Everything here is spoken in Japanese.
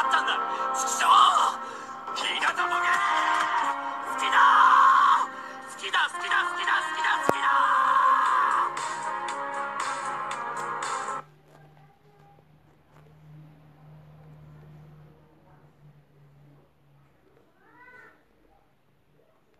だったんだ。畜生日向ボケ好きだ好きだ。好きだ好きだ好きだ好きだ。